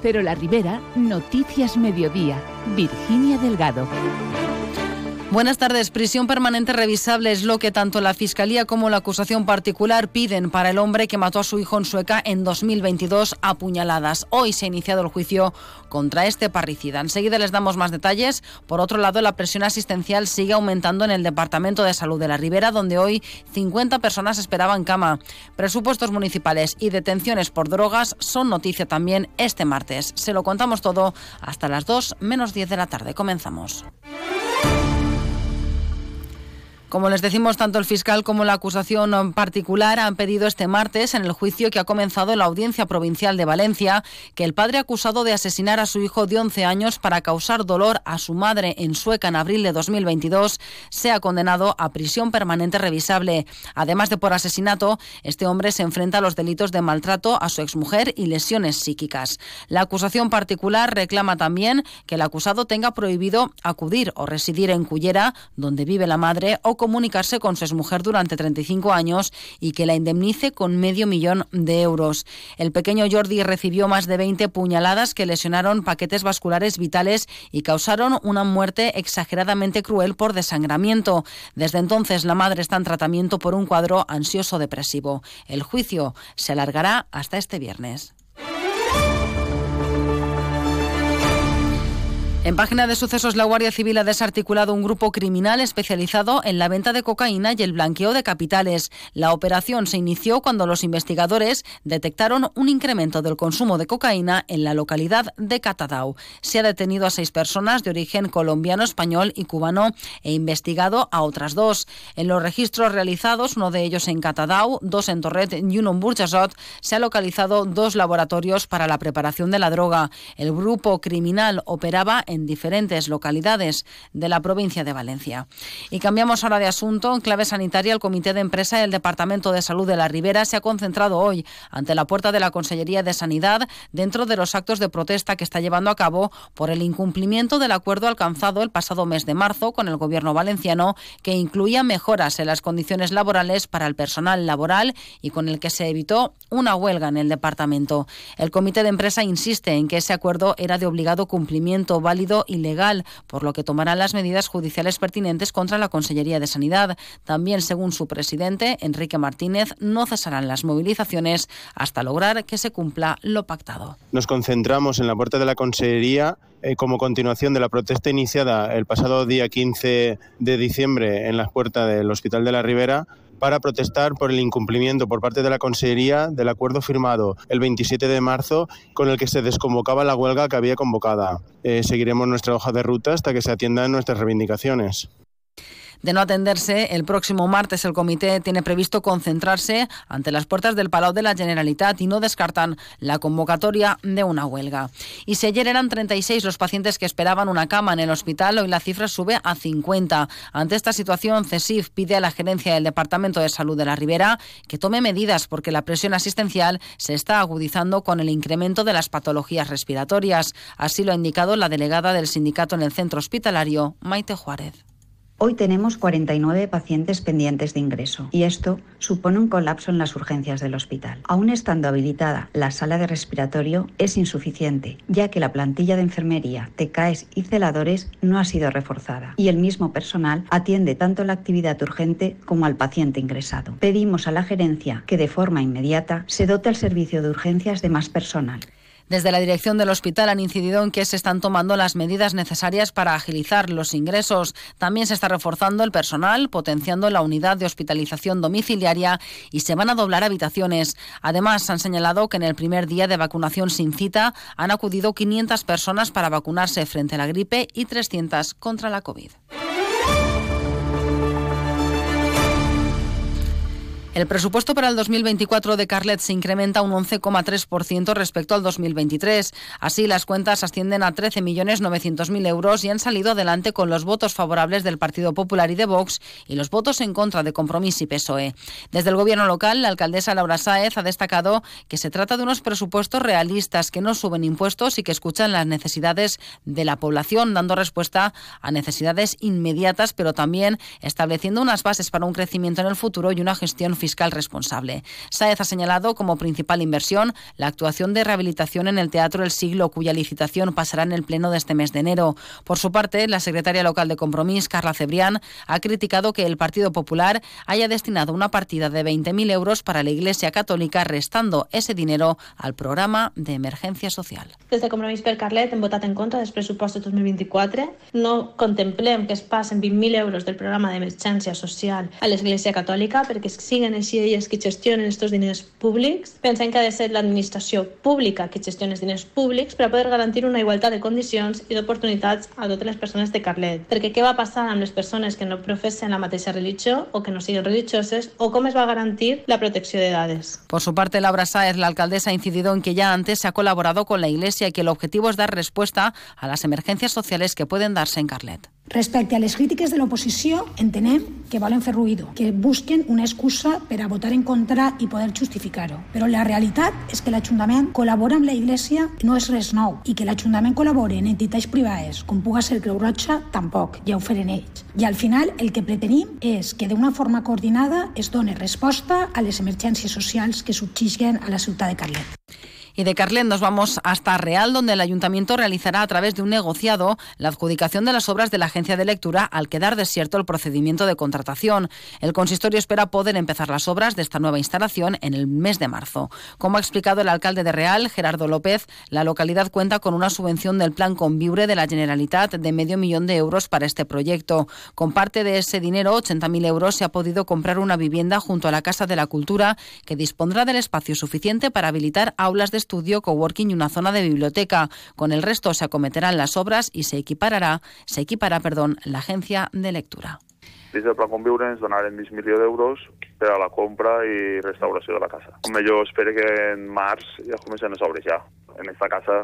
Pero la Ribera, Noticias Mediodía, Virginia Delgado. Buenas tardes. Prisión permanente revisable es lo que tanto la Fiscalía como la acusación particular piden para el hombre que mató a su hijo en Sueca en 2022 a puñaladas. Hoy se ha iniciado el juicio contra este parricida. Enseguida les damos más detalles. Por otro lado, la presión asistencial sigue aumentando en el Departamento de Salud de la Ribera, donde hoy 50 personas esperaban cama. Presupuestos municipales y detenciones por drogas son noticia también este martes. Se lo contamos todo hasta las 2 menos 10 de la tarde. Comenzamos. Como les decimos, tanto el fiscal como la acusación particular han pedido este martes, en el juicio que ha comenzado en la Audiencia Provincial de Valencia, que el padre acusado de asesinar a su hijo de 11 años para causar dolor a su madre en Sueca en abril de 2022 sea condenado a prisión permanente revisable. Además de por asesinato, este hombre se enfrenta a los delitos de maltrato a su exmujer y lesiones psíquicas. La acusación particular reclama también que el acusado tenga prohibido acudir o residir en Cullera, donde vive la madre, o comunicarse con su exmujer durante 35 años y que la indemnice con medio millón de euros. El pequeño Jordi recibió más de 20 puñaladas que lesionaron paquetes vasculares vitales y causaron una muerte exageradamente cruel por desangramiento. Desde entonces la madre está en tratamiento por un cuadro ansioso depresivo. El juicio se alargará hasta este viernes. En página de sucesos, la Guardia Civil ha desarticulado un grupo criminal especializado en la venta de cocaína y el blanqueo de capitales. La operación se inició cuando los investigadores detectaron un incremento del consumo de cocaína en la localidad de Catadau. Se ha detenido a seis personas de origen colombiano, español y cubano e investigado a otras dos. En los registros realizados, uno de ellos en Catadau, dos en Torret y uno en Burjasot, se ha localizado dos laboratorios para la preparación de la droga. El grupo criminal operaba en diferentes localidades de la provincia de Valencia. Y cambiamos ahora de asunto. En clave sanitaria, el Comité de Empresa y el Departamento de Salud de la Ribera se ha concentrado hoy ante la puerta de la Consellería de Sanidad dentro de los actos de protesta que está llevando a cabo por el incumplimiento del acuerdo alcanzado el pasado mes de marzo con el Gobierno valenciano que incluía mejoras en las condiciones laborales para el personal laboral y con el que se evitó una huelga en el departamento. El Comité de Empresa insiste en que ese acuerdo era de obligado cumplimiento válido legal, por lo que tomarán las medidas judiciales pertinentes contra la Consellería de Sanidad. También, según su presidente, Enrique Martínez, no cesarán las movilizaciones hasta lograr que se cumpla lo pactado. Nos concentramos en la puerta de la Consellería eh, como continuación de la protesta iniciada el pasado día 15 de diciembre en las puertas del Hospital de la Ribera para protestar por el incumplimiento por parte de la Consejería del acuerdo firmado el 27 de marzo con el que se desconvocaba la huelga que había convocada. Eh, seguiremos nuestra hoja de ruta hasta que se atiendan nuestras reivindicaciones. De no atenderse, el próximo martes el comité tiene previsto concentrarse ante las puertas del Palau de la Generalitat y no descartan la convocatoria de una huelga. Y si ayer eran 36 los pacientes que esperaban una cama en el hospital, hoy la cifra sube a 50. Ante esta situación, CESIF pide a la gerencia del Departamento de Salud de la Ribera que tome medidas porque la presión asistencial se está agudizando con el incremento de las patologías respiratorias. Así lo ha indicado la delegada del sindicato en el centro hospitalario, Maite Juárez. Hoy tenemos 49 pacientes pendientes de ingreso y esto supone un colapso en las urgencias del hospital. Aún estando habilitada la sala de respiratorio es insuficiente, ya que la plantilla de enfermería, TECAES y celadores no ha sido reforzada y el mismo personal atiende tanto la actividad urgente como al paciente ingresado. Pedimos a la gerencia que de forma inmediata se dote el servicio de urgencias de más personal. Desde la dirección del hospital han incidido en que se están tomando las medidas necesarias para agilizar los ingresos. También se está reforzando el personal, potenciando la unidad de hospitalización domiciliaria y se van a doblar habitaciones. Además, han señalado que en el primer día de vacunación sin cita han acudido 500 personas para vacunarse frente a la gripe y 300 contra la COVID. El presupuesto para el 2024 de Carlet se incrementa un 11,3% respecto al 2023. Así, las cuentas ascienden a 13.900.000 euros y han salido adelante con los votos favorables del Partido Popular y de Vox y los votos en contra de Compromís y PSOE. Desde el Gobierno local, la alcaldesa Laura Sáez ha destacado que se trata de unos presupuestos realistas que no suben impuestos y que escuchan las necesidades de la población, dando respuesta a necesidades inmediatas, pero también estableciendo unas bases para un crecimiento en el futuro y una gestión fiscal fiscal responsable. Saez ha señalado como principal inversión la actuación de rehabilitación en el Teatro El Siglo, cuya licitación pasará en el pleno de este mes de enero. Por su parte, la secretaria local de Compromís, Carla Cebrián, ha criticado que el Partido Popular haya destinado una partida de 20.000 euros para la Iglesia Católica, restando ese dinero al programa de emergencia social. Desde Compromís per Carlet hem votat en contra dels pressupostos 2024. No contemplem que es passen 20.000 euros del programa d'emergència social a l'Església Catòlica perquè siguen així elles que gestionen aquests diners públics. Pensem que ha de ser l'administració pública que gestioni els diners públics per a poder garantir una igualtat de condicions i d'oportunitats a totes les persones de Carlet. Perquè què va passar amb les persones que no professen la mateixa religió o que no siguin religioses o cómo va a garantir la protección de edades. Por su parte, Laura Sáez, la alcaldesa, ha incidido en que ya antes se ha colaborado con la Iglesia y que el objetivo es dar respuesta a las emergencias sociales que pueden darse en Carlet. Respecte a les crítiques de l'oposició, entenem que volen fer ruïdo, que busquen una excusa per a votar en contra i poder justificar-ho. Però la realitat és que l'Ajuntament col·labora amb la Iglesia no és res nou i que l'Ajuntament col·labora en entitats privades com puga ser Creu Roja tampoc, ja ho feren ells. I al final el que pretenim és que d'una forma coordinada es doni resposta a les emergències socials que subsisten a la ciutat de Carlet. Y de Carlet nos vamos hasta Real, donde el ayuntamiento realizará a través de un negociado la adjudicación de las obras de la agencia de lectura al quedar desierto el procedimiento de contratación. El consistorio espera poder empezar las obras de esta nueva instalación en el mes de marzo. Como ha explicado el alcalde de Real, Gerardo López, la localidad cuenta con una subvención del plan Conviure de la Generalitat de medio millón de euros para este proyecto. Con parte de ese dinero, 80.000 euros, se ha podido comprar una vivienda junto a la Casa de la Cultura que dispondrá del espacio suficiente para habilitar aulas de estudio, coworking y una zona de biblioteca. Con el resto se acometerán las obras y se equiparará, se equipará, perdón, la agencia de lectura. Des del Pla Conviure donaren 20 milió d'euros per a la compra i restauració de la casa. Com millor espero que en març ja comencen a sobre ja. En esta casa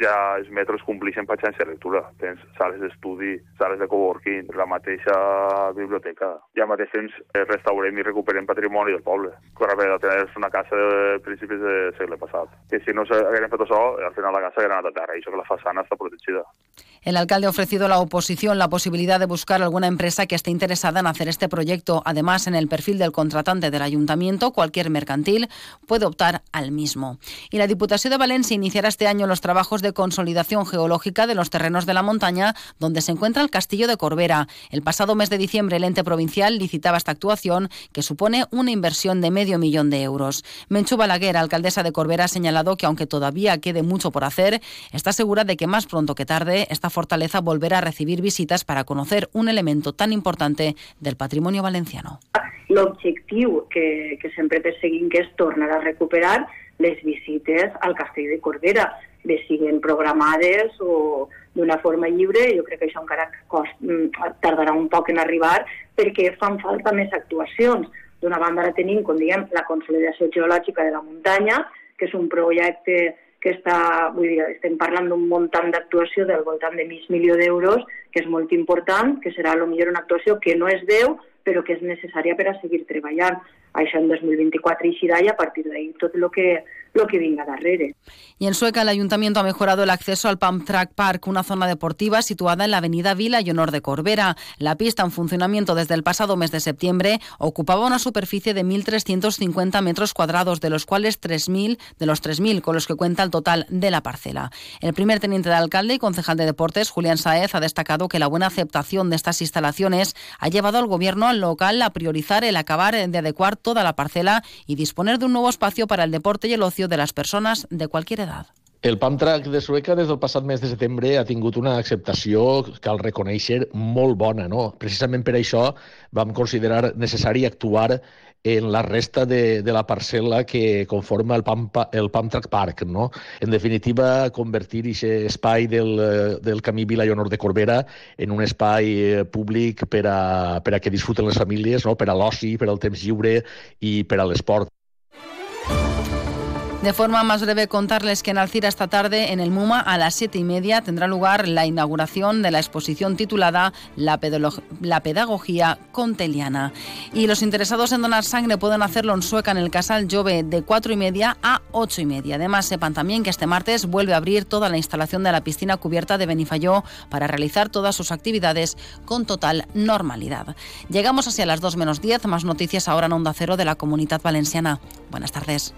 ja els metres compleixen per xarxa de lectura. Tens sales d'estudi, sales de coworking, la mateixa biblioteca. Ja mateix temps eh, restaurem i recuperem patrimoni del poble. Haver de tenir una casa de principis del segle passat. Que si no s'hagueren fet això, al final la casa hauria anat a terra, i això que la façana està protegida. El alcalde ha ofrecido a la oposición la posibilidad de buscar alguna empresa que esté interesada en hacer este proyecto. Además, en el perfil del contratante del ayuntamiento, cualquier mercantil puede optar al mismo. Y la Diputación de Valencia iniciará este año los trabajos de consolidación geológica de los terrenos de la montaña donde se encuentra el castillo de Corbera. El pasado mes de diciembre, el ente provincial licitaba esta actuación que supone una inversión de medio millón de euros. Menchu Balaguer, alcaldesa de Corbera, ha señalado que aunque todavía quede mucho por hacer, está segura de que más pronto que tarde esta fortaleza volverá a recibir visitas para conocer un elemento tan importante del patrimonio valenciano. L'objectiu que, que sempre perseguim que és tornar a recuperar les visites al castell de Corbera, bé siguen programades o d'una forma lliure, jo crec que això encara cost, mm, tardarà un poc en arribar perquè fan falta més actuacions. D'una banda ara tenim, com diguem, la consolidació geològica de la muntanya, que és un projecte que està, vull dir, estem parlant d'un muntant d'actuació del voltant de mig milió d'euros, que és molt important, que serà millor una actuació que no és 10, però que és necessària per a seguir treballant. Això en 2024 i i a partir d'ahir tot el que lo que venga darrere. Y en Sueca, el ayuntamiento ha mejorado el acceso al Pump Track Park, una zona deportiva situada en la avenida Vila y Honor de Corbera. La pista, en funcionamiento desde el pasado mes de septiembre, ocupaba una superficie de 1.350 metros cuadrados, de los cuales 3.000 de los 3.000 con los que cuenta el total de la parcela. El primer teniente de alcalde y concejal de deportes, Julián Saez, ha destacado que la buena aceptación de estas instalaciones ha llevado al gobierno local a priorizar el acabar de adecuar toda la parcela y disponer de un nuevo espacio para el deporte y el ocio de les persones de qualsevol edat. El pump track de Sueca des del passat mes de setembre ha tingut una acceptació, cal reconèixer, molt bona. No? Precisament per això vam considerar necessari actuar en la resta de, de la parcel·la que conforma el Pump, el Pump Track Park. No? En definitiva, convertir aquest espai del, del camí Vila i Honor de Corbera en un espai eh, públic per a, per a que disfruten les famílies, no? per a l'oci, per al temps lliure i per a l'esport. De forma más breve, contarles que en Alcira esta tarde, en el MUMA, a las siete y media, tendrá lugar la inauguración de la exposición titulada La, Pedagogía Conteliana. Y los interesados en donar sangre pueden hacerlo en Sueca, en el Casal Jove, de cuatro y media a ocho y media. Además, sepan también que este martes vuelve a abrir toda la instalación de la piscina cubierta de Benifayó para realizar todas sus actividades con total normalidad. Llegamos hacia las 2 menos 10, más noticias ahora en Onda Cero de la Comunidad Valenciana. Buenas tardes.